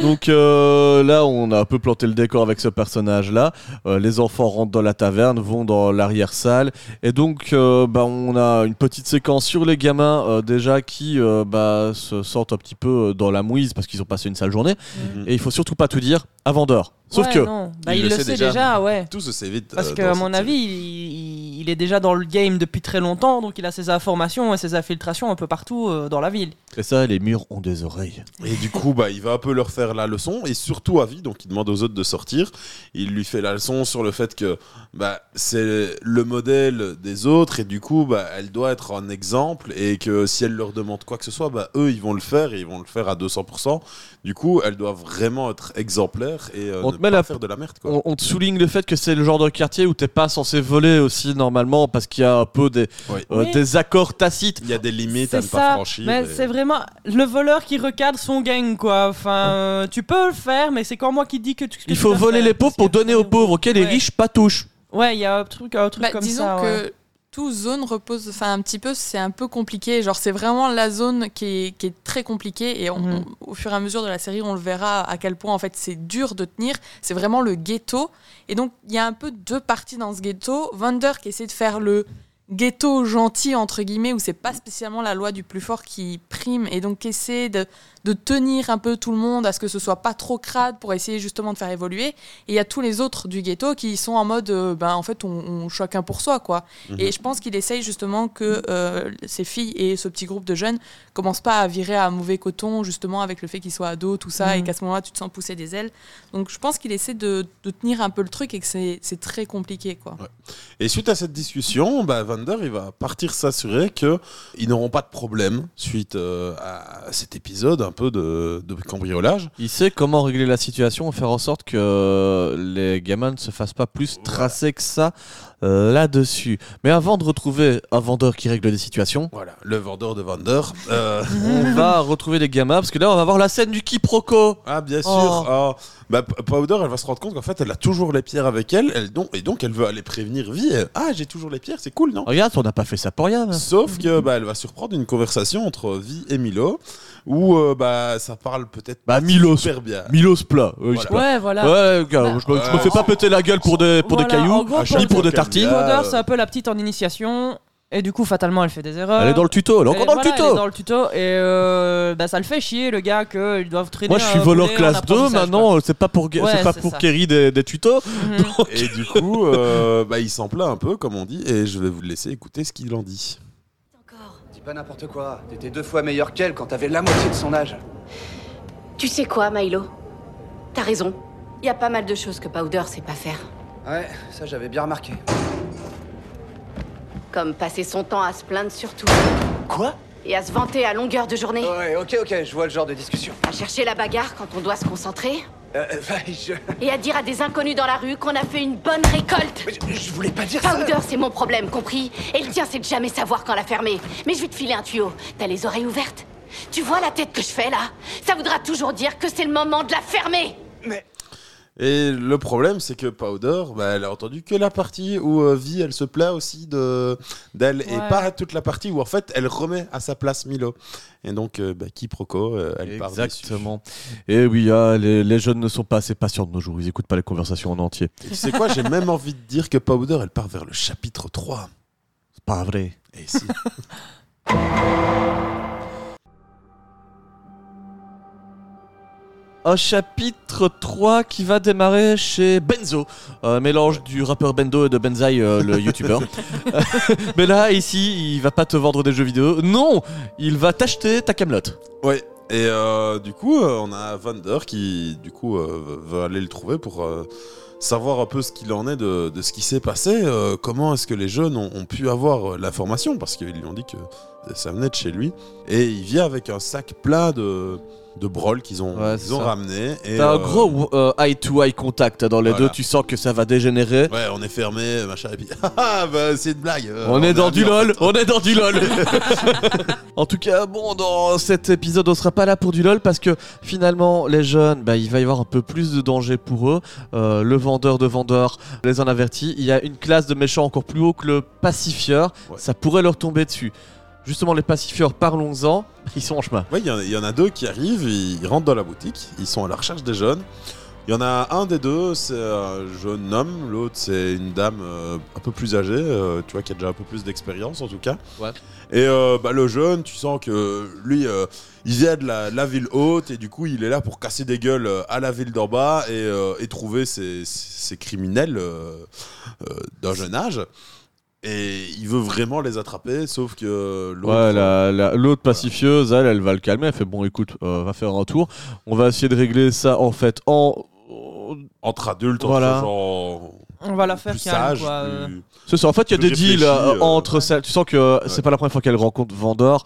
Donc euh, là, on a un peu planté le décor avec ce personnage-là. Euh, les enfants rentrent dans la taverne, vont dans l'arrière-salle. Et donc, euh, bah, on a une petite séquence sur les gamins euh, déjà qui euh, bah, se sentent un petit peu dans la mouise parce qu'ils ont passé une sale journée. Mhm. Et il faut surtout pas tout dire avant d'heure. Sauf Ouais, que... non. Bah, Il il, le sait sait déjà. déjà, ouais. Tout se sait vite. Parce euh, que, dans à mon avis, il est déjà dans le game depuis très longtemps, donc il a ses informations et ses infiltrations un peu partout euh, dans la ville. Et ça, les murs ont des oreilles. Et du coup, bah, il va un peu leur faire la leçon, et surtout à vie, donc il demande aux autres de sortir. Il lui fait la leçon sur le fait que bah, c'est le modèle des autres, et du coup, bah, elle doit être un exemple, et que si elle leur demande quoi que ce soit, bah, eux, ils vont le faire, et ils vont le faire à 200%. Du coup, elle doit vraiment être exemplaire et euh, On te met pas la- faire de la merde. Quoi. On, on te souligne le fait que c'est le genre de quartier où t'es pas censé voler aussi normalement parce qu'il y a un peu des, Oui. euh, Oui. des accords tacites. Il y a des limites à ne pas ça, franchir. mais et- c'est vraiment le voleur qui recadre son gang, quoi. Enfin, euh, tu peux le faire, mais c'est quand moi qui dis que tu. que Il tu faut voler faire, les pauvres pour donner aux pauvres, auxquels les riches pas touchent. Ouais, il y a un truc, un truc Bah, comme disons ça. que ouais. Toute zone repose, enfin un petit peu, c'est un peu compliqué. Genre c'est vraiment la zone qui est, qui est très compliquée et on- Mhm. on- au fur et à mesure de la série, on le verra à quel point en fait c'est dur de tenir. C'est vraiment le ghetto et donc il y a un peu deux parties dans ce ghetto. Vander qui essaie de faire le ghetto gentil entre guillemets où c'est pas spécialement la loi du plus fort qui prime et donc qui essaie de, de tenir un peu tout le monde à ce que ce soit pas trop crade pour essayer justement de faire évoluer. Et il y a tous les autres du ghetto qui sont en mode euh, ben en fait on, on chacun pour soi quoi. Mhm. et je pense qu'il essaye justement que euh, ces filles et ce petit groupe de jeunes commencent pas à virer à mauvais coton justement avec le fait qu'ils soient ados tout ça et Mhm. qu'à ce moment-là tu te sens pousser des ailes. Donc je pense qu'il essaie de, de tenir un peu le truc et que c'est c'est très compliqué quoi. Et suite à cette discussion, bah, Vander il va partir s'assurer que ils n'auront pas de problème suite euh, à cet épisode peu de, cambriolage. Il sait comment régler la situation, faire en sorte que les gamins ne se fassent pas plus tracer que ça là-dessus. Mais avant de retrouver un vendeur qui règle des situations, Voilà, le vendeur de Vander. euh, on va retrouver les gamins parce que là on va voir la scène du quiproquo. Ah bien sûr. Oh. Ah, bah, Powder, elle va se rendre compte qu'en fait, elle a toujours les pierres avec elle, elle donc, et donc elle veut aller prévenir Vi. Elle, ah, j'ai toujours les pierres, c'est cool, non? Regarde, on n'a pas fait ça pour rien. hein. Sauf que bah, elle va surprendre une conversation entre Vi et Milo, où euh, bah ça parle peut-être Bah, Milos. super bien. Milos plat. euh, je sais Ouais, voilà. Ouais, gars, Bah, je, me- je me euh, fais pas péter la gueule pour des, pour des cailloux, gros, ni pour des Powder, Powder, euh. c'est un peu la petite en initiation. Et du coup, fatalement, elle fait des erreurs. Elle est dans le tuto, elle est Et encore dans voilà, le Elle est tuto. dans le tuto. Et euh, bah, ça le fait chier, le gars, qu'ils doivent traîner. Moi je suis voleur classe 2, apprentissage, maintenant euh, c'est pas pour, Ouais, c'est pas pour. Kerry des, des tutos. Mhm. *laughs* Et du coup, euh, bah, il s'en plaint un peu, comme on dit, et je vais vous laisser écouter ce qu'il en dit. Dis pas n'importe quoi. T'étais deux fois meilleur qu'elle quand t'avais la moitié de son âge. Tu sais quoi, Milo? T'as raison. Il y a pas mal de choses que Powder sait pas faire. Ouais, ça j'avais bien remarqué. Comme passer son temps à se plaindre surtout. Quoi? Et à se vanter à longueur de journée. Ouais, ok, ok, je vois le genre de discussion. À chercher la bagarre quand on doit se concentrer. Euh, euh, *laughs* je... Et à dire à des inconnus dans la rue qu'on a fait une bonne récolte. mais je- je voulais pas dire ça. Powder, c'est mon problème, compris? Et le tien, c'est de jamais savoir quand la fermer. Mais je vais te filer un tuyau. T'as les oreilles ouvertes? Tu vois la tête que je fais là? Ça voudra toujours dire que c'est le moment de la fermer Et le problème, c'est que Powder, bah, elle a entendu que la partie où euh, Vi, elle se plaint aussi de d'elle, et pas toute la partie où en fait, elle remet à sa place Milo. Et donc, euh, bah, quiproquo, euh, elle part dessus. Exactement. Et oui, ah, les, les jeunes ne sont pas assez patients de nos jours. Ils écoutent pas les conversations en entier. Et tu sais quoi, j'ai même envie de dire que Powder, elle part vers le chapitre 3. C'est pas vrai. Et si. *laughs* Un chapitre 3 qui va démarrer chez Benzo, mélange du rappeur Bendo et de Benzaï, euh, le *laughs* youtubeur. *laughs* Mais là, ici, il va pas te vendre des jeux vidéo. Non, il va t'acheter ta camelote. Ouais. Et euh, du coup, euh, on a Vander qui, du coup, va aller le trouver pour savoir un peu ce qu'il en est de, de ce qui s'est passé. comment est-ce que les jeunes ont, ont pu avoir l'information Parce qu'ils lui ont dit que ça venait de chez lui. Et il vient avec un sac plein de, de brol qu'ils ont, Ouais, ils c'est ont ça. ramené. T'as un euh, gros euh, eye-to-eye contact dans les Voilà. deux. Tu sens que ça va dégénérer. Ouais, on est fermé, machin, et puis. *laughs* Ah, bah, c'est une blague. euh, On est dans du lol, on est dans du lol. *laughs* en tout cas, bon, dans cet épisode, on sera pas là pour du lol parce que finalement, les jeunes, bah, il va y avoir un peu plus de danger pour eux. Euh, le vendeur de vendeurs les en avertit. Il y a une classe de méchants encore plus haut que le pacifieur. Ouais. Ça pourrait leur tomber dessus. Justement, les pacifieurs, parlons-en. Ils sont en chemin. Ouais, il y, en a- il y en a deux qui arrivent, ils, rentrent dans la boutique, ils sont à la recherche des jeunes. Il y en a un des deux, c'est un jeune homme, l'autre c'est une dame euh, un peu plus âgée, euh, tu vois, qui a déjà un peu plus d'expérience en tout cas. Ouais. Et euh, bah, le jeune, tu sens que lui, il vient de la, la ville haute et du coup il est là pour casser des gueules à la ville d'en bas et, et trouver ces, ces criminels d'un jeune âge. Et il veut vraiment les attraper, sauf que l'autre... Ouais, la- la- l'autre pacifieuse, elle, elle va le calmer. Elle fait bon, écoute, euh, va faire un tour. On va essayer de régler ça en fait en. entre adultes, Voilà. entre genre On va la faire plus calme, sage, quoi. euh. plus- C'est ça, en fait, il y a des deals euh, euh, entre ça. Tu sens que c'est Ouais. pas la première fois qu'elle rencontre Vendor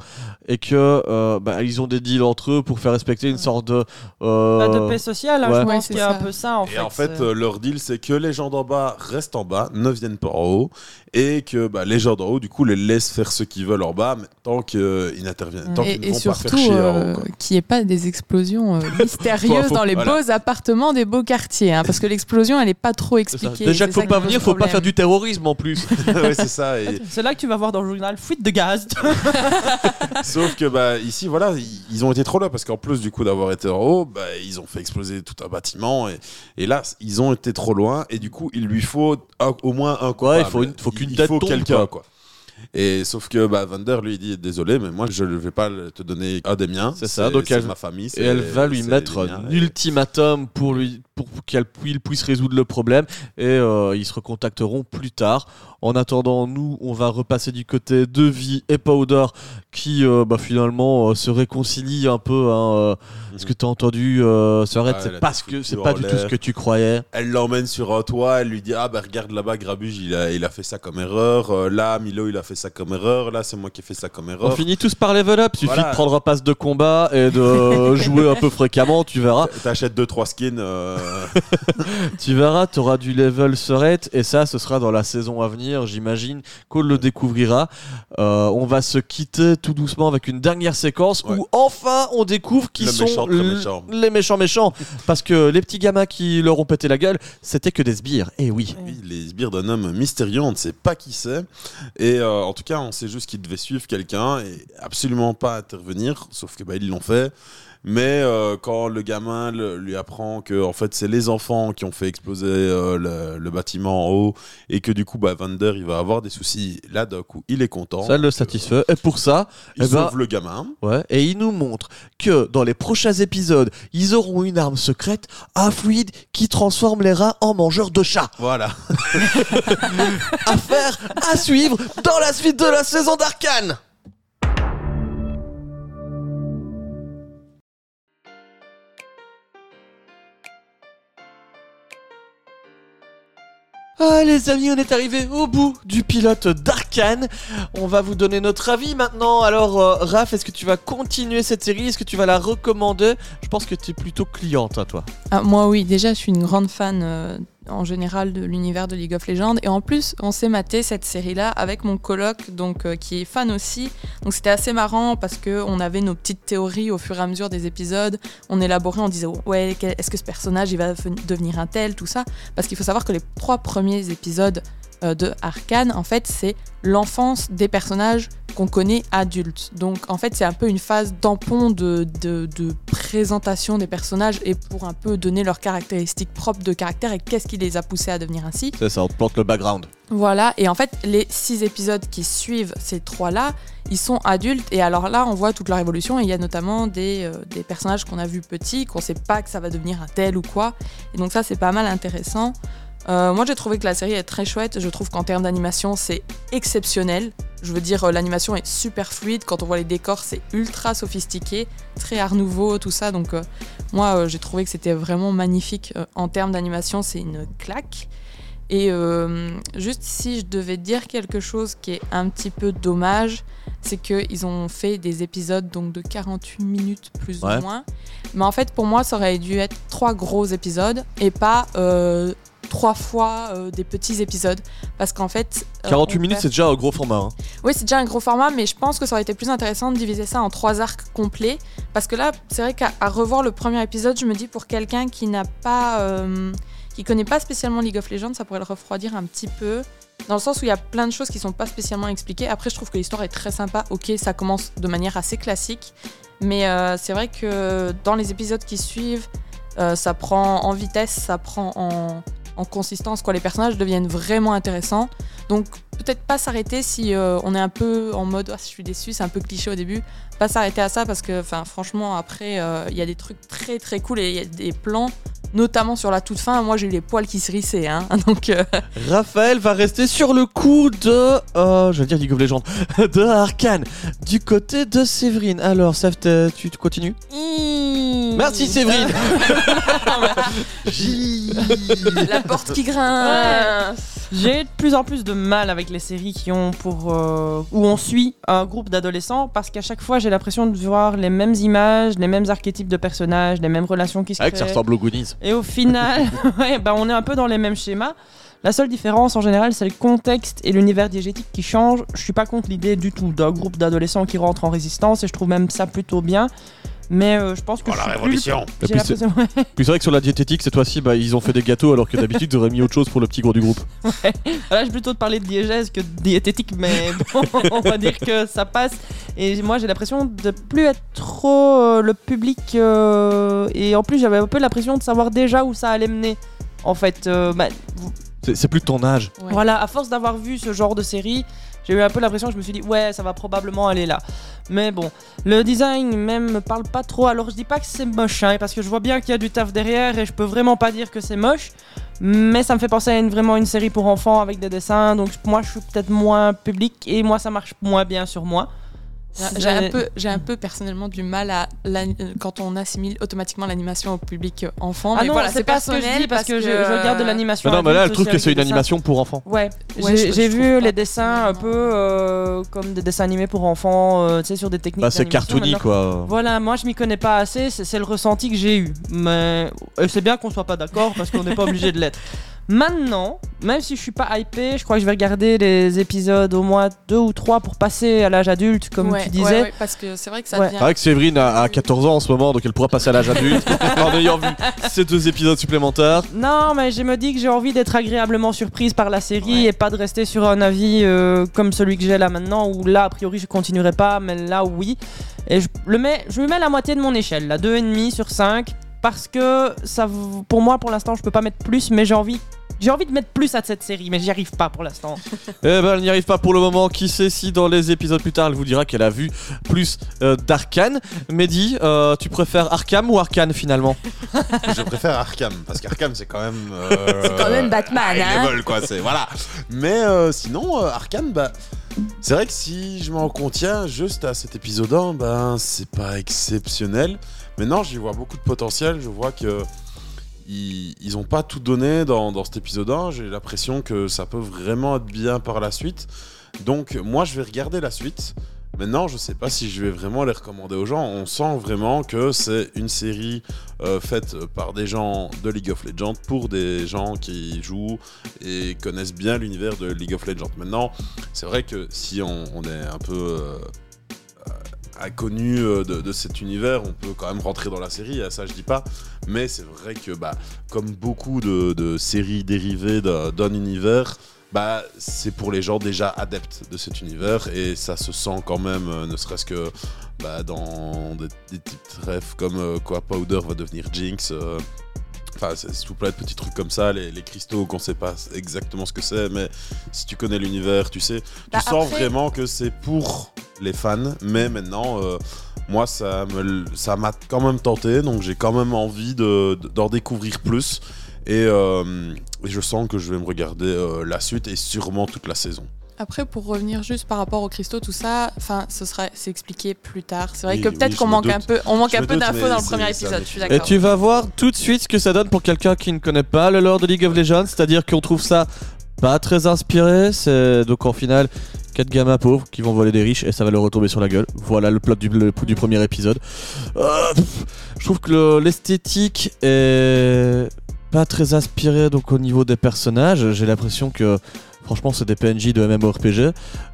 et que euh, bah, ils ont des deals entre eux pour faire respecter une sorte de. euh, Bah, de paix sociale, hein, ouais. je Ouais, pense c'est qu'il y a un ça. peu ça en fait. Et en fait, c'est- euh, leur deal, c'est que les gens d'en bas restent en bas, ne viennent pas en haut, et que bah, les gens d'en haut, du coup, les laissent faire ce qu'ils veulent en bas, mais tant qu'ils n'interviennent, tant Et, qu'ils et ne vont pas surtout, faire chier en haut. qu'il n'y ait pas des explosions euh, *laughs* mystérieuses Faut- dans les voilà. beaux appartements des beaux quartiers. hein, parce que l'explosion, elle n'est pas trop expliquée. Déjà qu'il faut pas venir, faut pas faire du terrorisme en plus. *laughs* ouais, c'est ça. et- C'est là que tu vas voir dans le journal fuite de gaz. *laughs* Sauf que bah, ici, voilà, ils, ont été trop là, parce qu'en plus du coup d'avoir été en haut, bah, ils ont fait exploser tout un bâtiment, et, et là, ils ont été trop loin, et du coup, il lui faut un- au moins un coupable. il faut une- faut qu'une tête faut tombe, quelqu'un, quoi. quoi. Et sauf que bah, Vander lui dit désolé mais moi je ne vais pas te donner un des miens C'est ça, donc elle- ma famille Et elle va lui mettre un ultimatum pour lui pour qu'elle pu- il puisse résoudre le problème et euh, ils se recontacteront plus tard. En attendant, nous, on va repasser du côté de Vi et Powder qui euh, bah, finalement euh, se réconcilient un peu. Hein, euh, Ce que tu as entendu, c'est a pas ce que c'est pas du tout ce que tu croyais. Elle l'emmène sur un toit, elle lui dit Ah bah regarde là-bas, Grabuge, il a, il a fait ça comme erreur. Là, Milo, il a fait ça comme erreur. Là, c'est moi qui ai fait ça comme On erreur. finit tous par level up. Suffit Voilà. de prendre un pass de combat et de *laughs* jouer un peu fréquemment. Tu verras. T'achètes 2-3 skins. *laughs* Tu verras, tu auras du level Sorette et ça, ce sera dans la saison à venir, j'imagine qu'on le découvrira. On va se quitter tout doucement avec une dernière séquence Ouais. où enfin on découvre qui Le sont méchant méchant. les méchants méchants. *laughs* Parce que les petits gamins qui leur ont pété la gueule, c'était que des sbires. Et oui. oui, les sbires d'un homme mystérieux, on ne sait pas qui c'est. Et euh, en tout cas, on sait juste qu'il devait suivre quelqu'un et absolument pas intervenir. Sauf que bah, ils l'ont fait. Mais euh, quand le gamin le- lui apprend que en fait c'est les enfants qui ont fait exploser euh, le, le bâtiment en haut et que du coup bah, Vander il va avoir des soucis, là d'un coup il est content. Ça le satisfait. Et pour ça, Il eh ben, sauve le gamin. Ouais, et il nous montre que dans les prochains épisodes, ils auront une arme secrète, un fluide qui transforme les rats en mangeurs de chats. Voilà. *laughs* Affaire à suivre dans la suite de la saison d'Arcane. Ah les amis, on est arrivé au bout du pilote d'Arcane. On va vous donner notre avis maintenant. Alors euh, Raph, est-ce que tu vas continuer cette série? Est-ce que tu vas la recommander? Je pense que tu es plutôt cliente, hein, toi. Ah, moi, oui, déjà, je suis une grande fan euh, en général de l'univers de League of Legends. Et en plus, on s'est maté cette série-là avec mon coloc, donc euh, qui est fan aussi. Donc c'était assez marrant parce que on avait nos petites théories au fur et à mesure des épisodes. On élaborait, on disait ouais, est-ce que ce personnage il va ven- devenir un tel, tout ça? Parce qu'il faut savoir que les trois premiers épisodes de Arcane, en fait, c'est l'enfance des personnages qu'on connaît adultes. Donc en fait, c'est un peu une phase tampon de, de, de présentation des personnages et pour un peu donner leurs caractéristiques propres de caractère et qu'est-ce qui les a poussés à devenir ainsi. C'est ça, on te plante le background. Voilà, et en fait, les six épisodes qui suivent ces trois-là, ils sont adultes, et alors là, on voit toute leur évolution, et il y a notamment des, euh, des personnages qu'on a vus petits, qu'on sait pas que ça va devenir un tel ou quoi, et donc ça, c'est pas mal intéressant. Euh, moi, j'ai trouvé que la série est très chouette, je trouve qu'en termes d'animation, c'est exceptionnel. Je veux dire, euh, l'animation est super fluide, quand on voit les décors, c'est ultra sophistiqué, très art nouveau, tout ça, donc euh, moi, euh, j'ai trouvé que c'était vraiment magnifique. En termes d'animation, c'est une claque. Et juste si je devais dire quelque chose qui est un petit peu dommage, c'est qu'ils ont fait des épisodes donc de 48 minutes plus Ouais. ou moins. Mais en fait, pour moi, ça aurait dû être trois gros épisodes et pas trois fois euh, des petits épisodes. Parce qu'en fait. euh, 48 on minutes, perd- c'est déjà un gros format. hein. oui, c'est déjà un gros format, mais je pense que ça aurait été plus intéressant de diviser ça en trois arcs complets. Parce que là, c'est vrai qu'à revoir le premier épisode, je me dis pour quelqu'un qui n'a pas. euh, qui connaît pas spécialement League of Legends, ça pourrait le refroidir un petit peu. Dans le sens où il y a plein de choses qui sont pas spécialement expliquées. Après, je trouve que l'histoire est très sympa. Ok, ça commence de manière assez classique. Mais euh, c'est vrai que dans les épisodes qui suivent, euh, ça prend en vitesse, ça prend en, en consistance. Quoi. Les personnages deviennent vraiment intéressants. Donc peut-être pas s'arrêter si euh, on est un peu en mode Ah, je suis déçu, c'est un peu cliché au début. Pas s'arrêter à ça parce que franchement après euh, il y a des trucs très très cool et il y a des plans notamment sur la toute fin. Moi j'ai eu les poils qui se rissaient hein. *laughs* Donc euh, Raphaël va rester sur le coup de. Euh, je vais dire League of Legends. *laughs* De Arkane. Du côté de Séverine. Alors, Seth, t'es- tu tu continues Merci Séverine *laughs* la porte qui grince. J'ai de plus en plus de mal avec les séries qui ont pour euh, où on suit un groupe d'adolescents parce qu'à chaque fois j'ai l'impression de voir les mêmes images, les mêmes archétypes de personnages, les mêmes relations qui se Ah, ça créent. ressemble aux Goonies. Et au final, *laughs* ouais, bah, on est un peu dans les mêmes schémas. La seule différence en général, c'est le contexte et l'univers diégétique qui changent. Je suis pas contre l'idée du tout d'un groupe d'adolescents qui rentrent en résistance et je trouve même ça plutôt bien. Mais euh, je pense que Oh, je la révolution plus- J'ai puis c'est- ouais. *laughs* Vrai que sur la diététique, cette fois-ci, bah, ils ont fait des gâteaux alors que d'habitude, ils auraient mis autre chose pour le petit gros du groupe. *laughs* Là, je plutôt de parler de diégèse que de diététique, mais bon, *laughs* on va dire que ça passe. Et moi, j'ai l'impression de plus être trop euh, le public. euh, et en plus, j'avais un peu l'impression de savoir déjà où ça allait mener. En fait, euh, bah, C'est c'est plus de ton âge. Ouais. voilà, à force d'avoir vu ce genre de série, j'ai eu un peu l'impression je me suis dit, ouais, ça va probablement aller là. Mais bon, le design même me parle pas trop. Alors, je dis pas que c'est moche, hein, parce que je vois bien qu'il y a du taf derrière et je peux vraiment pas dire que c'est moche. Mais ça me fait penser à une, vraiment une série pour enfants avec des dessins. Donc, moi, je suis peut-être moins public et moi, ça marche moins bien sur moi. J'ai un peu, j'ai un peu personnellement du mal à euh, quand on assimile automatiquement l'animation au public euh, enfant. Ah mais non, voilà, c'est pas ce que je personnel dis parce que, je, je regarde de l'animation. Mais non, mais là, elle trouve que c'est une animation pour enfants. Ouais, Ouais, j'ai je- j'ai je vu les dessins un peu euh, comme des dessins animés pour enfants, euh, tu sais, sur des techniques. Bah, c'est cartoony, quoi. Voilà, moi je m'y connais pas assez, c'est c'est le ressenti que j'ai eu. Mais et c'est bien qu'on soit pas d'accord parce qu'on n'est pas obligé de l'être. Maintenant, même si je suis pas hypé, je crois que je vais regarder les épisodes au moins deux ou trois pour passer à l'âge adulte, comme Ouais, tu ouais, disais. ouais, parce que c'est vrai que ça Ouais. devient. Vrai que Séverine a, a 14 ans en ce moment, donc elle pourra passer à l'âge adulte *laughs* en ayant vu ces deux épisodes supplémentaires. Non, mais je me dis que j'ai envie d'être agréablement surprise par la série Ouais. et pas de rester sur un avis euh, comme celui que j'ai là maintenant, où là, a priori, je continuerai pas, mais là, oui. Et je, le mets, je lui mets la moitié de mon échelle, là, 2,5 sur 5, parce que ça, pour moi, pour l'instant, je peux pas mettre plus, mais j'ai envie. J'ai envie de mettre plus à cette série, mais j'y arrive pas pour l'instant. *laughs* Eh ben, elle n'y arrive pas pour le moment. Qui sait si dans les épisodes plus tard, elle vous dira qu'elle a vu plus euh, d'Arkane. Mehdi, euh, tu préfères Arkham ou Arcane finalement? *laughs* Je préfère Arkham parce qu'Arkham c'est quand même. euh, C'est quand même Batman, hein. level, quoi. C'est voilà. Mais euh, sinon, euh, Arkham, bah. C'est vrai que si je m'en contiens juste à cet épisode 1, ben c'est pas exceptionnel. Mais non, j'y vois beaucoup de potentiel. Je vois que ils, pas tout donné dans, dans cet épisode 1. J'ai l'impression que ça peut vraiment être bien par la suite. Donc moi, je vais regarder la suite. Maintenant, je sais pas si je vais vraiment les recommander aux gens. On sent vraiment que c'est une série euh, faite par des gens de League of Legends pour des gens qui jouent et connaissent bien l'univers de League of Legends. Maintenant, c'est vrai que si on, est un peu euh, euh, inconnu de, cet univers, on peut quand même rentrer dans la série, ça je dis pas. Mais c'est vrai que, bah, comme beaucoup de, séries dérivées d'un univers, bah, c'est pour les gens déjà adeptes de cet univers et ça se sent quand même, euh, ne serait-ce que bah, dans des, des petites rêves comme euh, quoi Powder va devenir Jinx. euh, Enfin, tout plein de petits trucs comme ça, les, les cristaux qu'on sait pas exactement ce que c'est, mais si tu connais l'univers, tu sais, tu Bah, sens après- vraiment que c'est pour les fans, mais maintenant, euh, moi, ça me ça m'a quand même tenté, donc j'ai quand même envie de- de- d'en découvrir plus. Et, euh, et je sens que je vais me regarder euh, la suite et sûrement toute la saison. Après, pour revenir juste par rapport aux cristaux, tout ça, enfin, ce sera, c'est expliqué plus tard. C'est vrai Oui, que peut-être qu'on manque doute. un peu, on manque Je un peu d'infos dans le premier épisode. Je suis défi. d'accord. Et tu vas voir tout de suite ce que ça donne pour quelqu'un qui ne connaît pas le lore de League of Legends, c'est-à-dire qu'on trouve ça pas très inspiré, c'est donc en finale quatre gamins pauvres qui vont voler des riches et ça va leur retomber sur la gueule. Voilà le plot du, le- du premier épisode. Euh, pff, je trouve que le- l'esthétique est pas très inspirée donc au niveau des personnages. J'ai l'impression que franchement c'est des PNJ de MMORPG.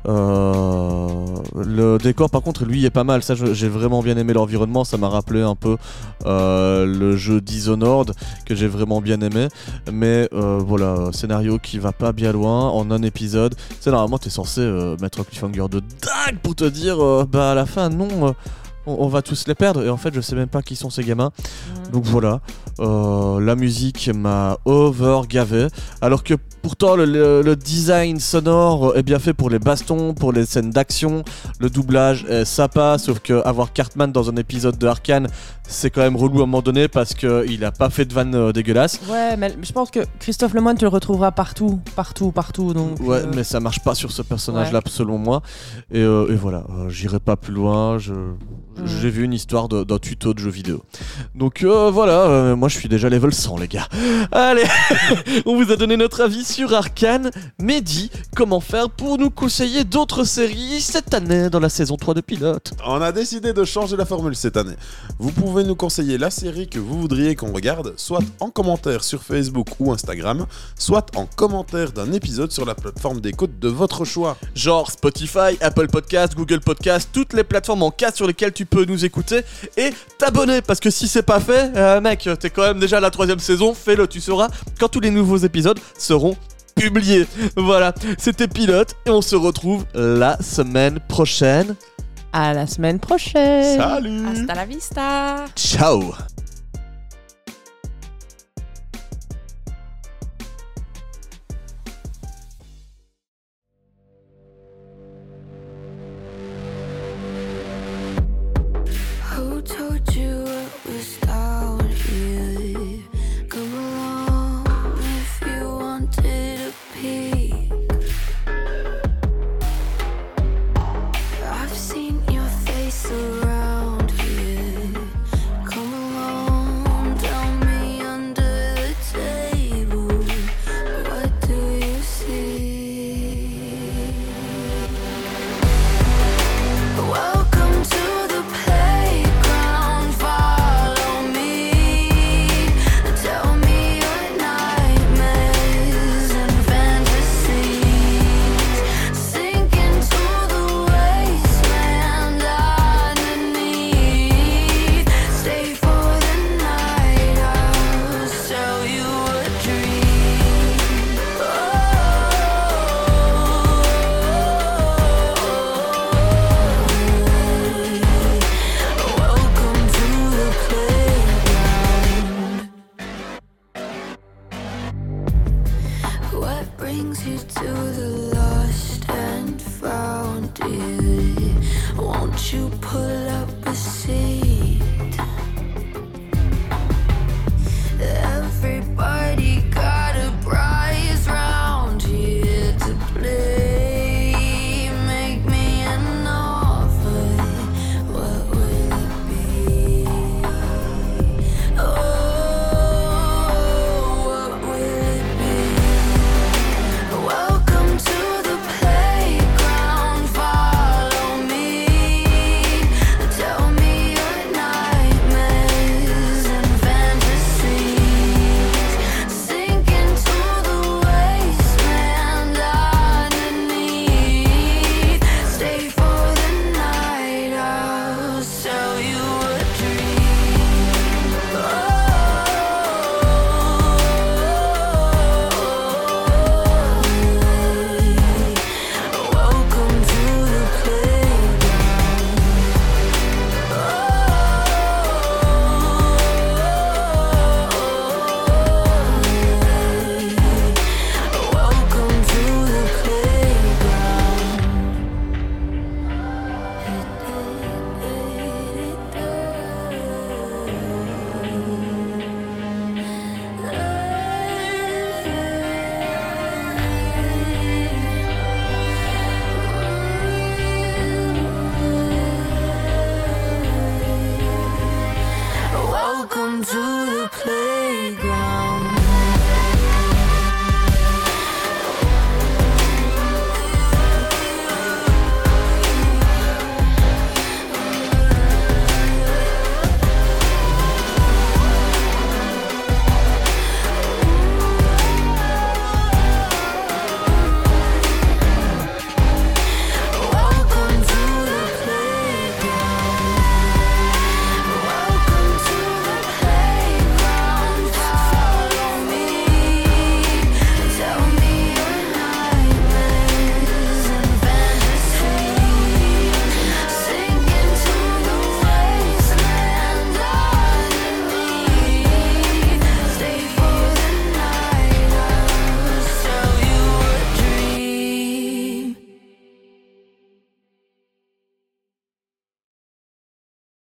Euh, le décor par contre lui est pas mal. Ça j'ai vraiment bien aimé l'environnement. Ça m'a rappelé un peu euh, le jeu Dishonored que j'ai vraiment bien aimé. Mais euh, voilà, scénario qui va pas bien loin en un épisode. C'est normalement t'es censé mettre un cliffhanger de dingue pour te dire bah à la fin non. On, on va tous les perdre. Et en fait je sais même pas qui sont ces gamins. Donc voilà. Euh, la musique m'a over gavé alors que pourtant le, le- le design sonore est bien fait pour les bastons pour les scènes d'action. Le doublage est sympa sauf que avoir Cartman dans un épisode de Arkane c'est quand même relou à un moment donné parce qu'il a pas fait de vanne euh, dégueulasse Ouais, mais je pense que Christophe Lemoine, tu le retrouveras partout, partout, partout. Donc, Ouais, euh, mais ça marche pas sur ce personnage-là, selon moi. Et, euh, et voilà, euh, j'irai pas plus loin. Je, j'ai vu une histoire d'un tuto de jeu vidéo. Donc euh, voilà, euh, moi je suis déjà level 100, les gars. *laughs* Allez, *laughs* on vous a donné notre avis sur Arkane. Mehdi, comment faire pour nous conseiller d'autres séries cette année dans la saison 3 de Pilote? On a décidé de changer la formule cette année. Vous pouvez nous conseiller la série que vous voudriez qu'on regarde, soit en commentaire sur Facebook ou Instagram, soit en commentaire d'un épisode sur la plateforme d'écoute de votre choix. Genre Spotify, Apple Podcast, Google Podcast, toutes les plateformes en cas sur lesquelles tu peux nous écouter et t'abonner parce que si c'est pas fait, euh, mec, t'es quand même déjà la troisième saison, fais-le, tu sauras quand tous les nouveaux épisodes seront publiés. Voilà, c'était Pilote et on se retrouve la semaine prochaine. À la semaine prochaine. Salut Hasta la vista. Ciao